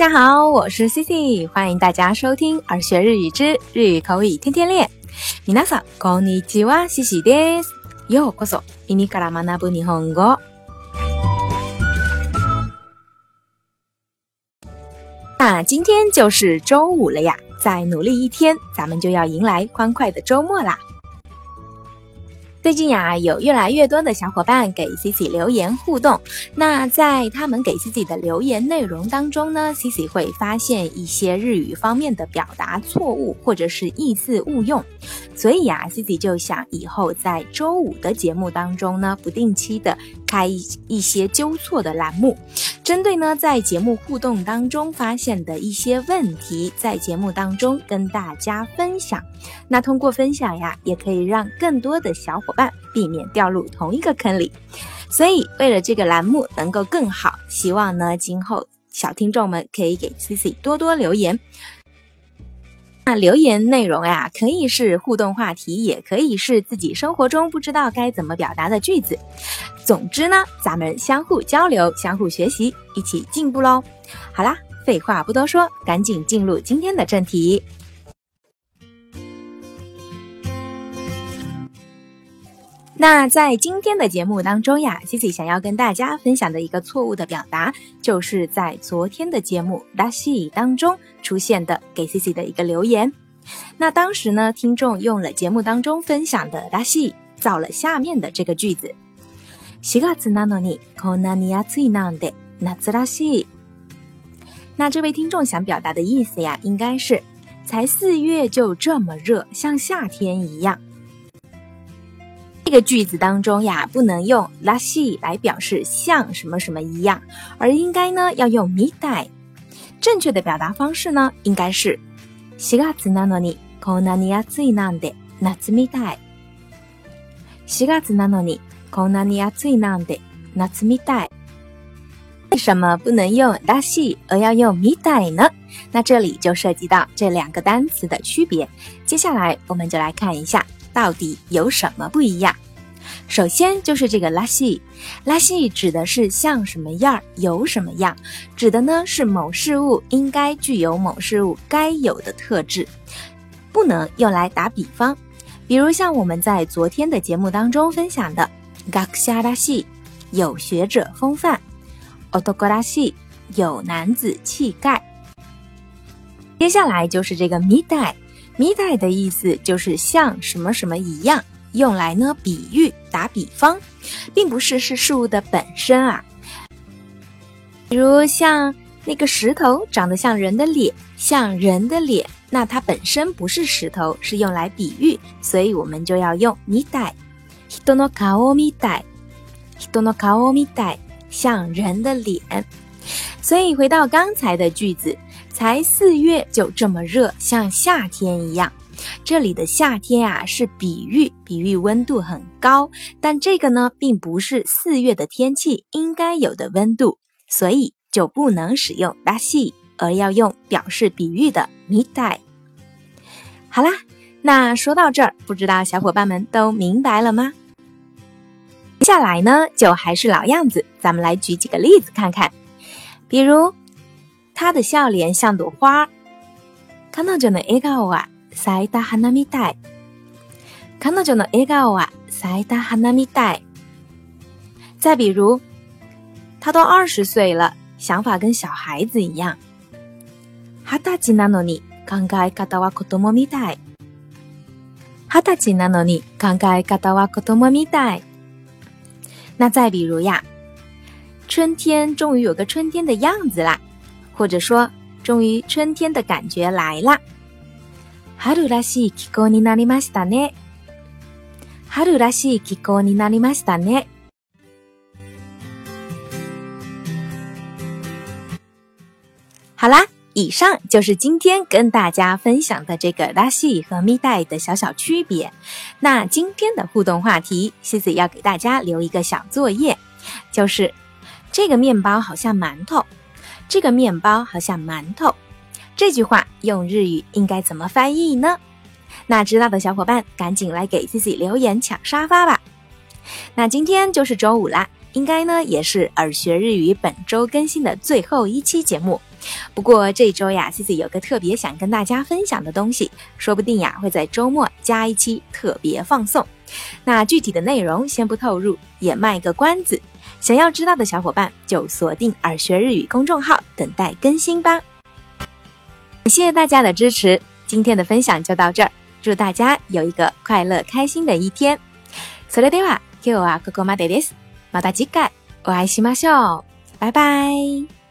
家好，我是 C C，欢迎大家收听耳学日语之日语口语天天练。皆さんこんにちは、C C です。ようこそ耳から学ぶ日本語。那今天就是周五了呀，再努力一天，咱们就要迎来欢快的周末啦。 最近呀，有越来越多的小伙伴给 Cici 留言互动。那在他们给 Cici 的留言内容当中呢，Cici 会发现一些日语方面的表达错误或者是意思误用。所以呀，Cici 就想以后在周五的节目当中呢，不定期的开一一些纠错的栏目，针对呢在节目互动当中发现的一些问题，在节目当中跟大家分享。那通过分享呀，也可以让更多的小伙伴避免掉入同一个坑里。所以，为了这个栏目能够更好，希望呢，今后小听众们可以给 Cici 多多留言。那留言内容呀，可以是互动话题，也可以是自己生活中不知道该怎么表达的句子。总之呢，咱们相互交流，相互学习，一起进步喽。好啦，废话不多说，赶紧进入今天的正题。那在今天的节目当中呀，Cici 想要跟大家分享的一个错误的表达，就是在昨天的节目拉西当中出现的给 Cici 的一个留言。那当时呢，听众用了节目当中分享的拉西造了下面的这个句子：四月なのにこんなに暑いなんで夏らしい。那这位听众想表达的意思呀，应该是才四月就这么热，像夏天一样。 这个句子当中呀，不能用拉西来表示像什么什么一样，而应该呢要用みたい。正确的表达方式呢，应该是四月なのにこんなに暑いなんで夏みたい。四月なのにこんなに暑いなんで夏みたい。为什么不能用拉西而要用みたい呢？那这里就涉及到这两个单词的区别。接下来我们就来看一下。 到底有什么不一样？首先就是这个拉西，拉西指的是像什么样，有什么样，指的呢是某事物应该具有某事物该有的特质，不能用来打比方。比如像我们在昨天的节目当中分享的ガクシ拉西，有学者风范；オトコ拉西，有男子气概。接下来就是这个ミ ダみたい的意思就是像什么什么一样，用来呢比喻、打比方，并不是是事物的本身啊。比如像那个石头长得像人的脸，像人的脸，那它本身不是石头，是用来比喻，所以我们就要用みたい。人の顔みたい。人の顔みたい。像人的脸。所以回到刚才的句子。 才四月就这么热，像夏天一样。这里的夏天啊是比喻，比喻温度很高，但这个呢并不是四月的天气应该有的温度，所以就不能使用拉西，而要用表示比喻的みたい。好啦，那说到这儿，不知道小伙伴们都明白了吗？接下来呢，就还是老样子，咱们来举几个例子看看，比如。 他的笑脸像朵花。彼女の笑顔は咲いた花みたい。彼女の笑顔は咲いた花みたい。再比如，他都二十岁了，想法跟小孩子一样。二十歳なのに考え方は子供みたい。二十歳なのに考え方は子供みたい。那再比如呀，春天终于有个春天的样子啦。 或者说，终于春天的感觉来了。春らしい気候になりましたね。春らしい気候になりましたね。好啦，以上就是今天跟大家分享的这个拉西和咪带的小小区别。那今天的互动话题，西子要给大家留一个小作业，就是这个面包好像馒头。 这个面包好像馒头，这句话用日语应该怎么翻译呢？那知道的小伙伴赶紧来给 Cici 留言抢沙发吧。那今天就是周五啦，应该呢也是耳学日语本周更新的最后一期节目。不过这周呀，C C 有个特别想跟大家分享的东西，说不定呀会在周末加一期特别放送。那具体的内容先不透露，也卖个关子。想要知道的小伙伴就锁定耳学日语公众号，等待更新吧。感谢大家的支持，今天的分享就到这儿。祝大家有一个快乐开心的一天。それでは今日はここまでです。また次回お会いしましょう。拜拜。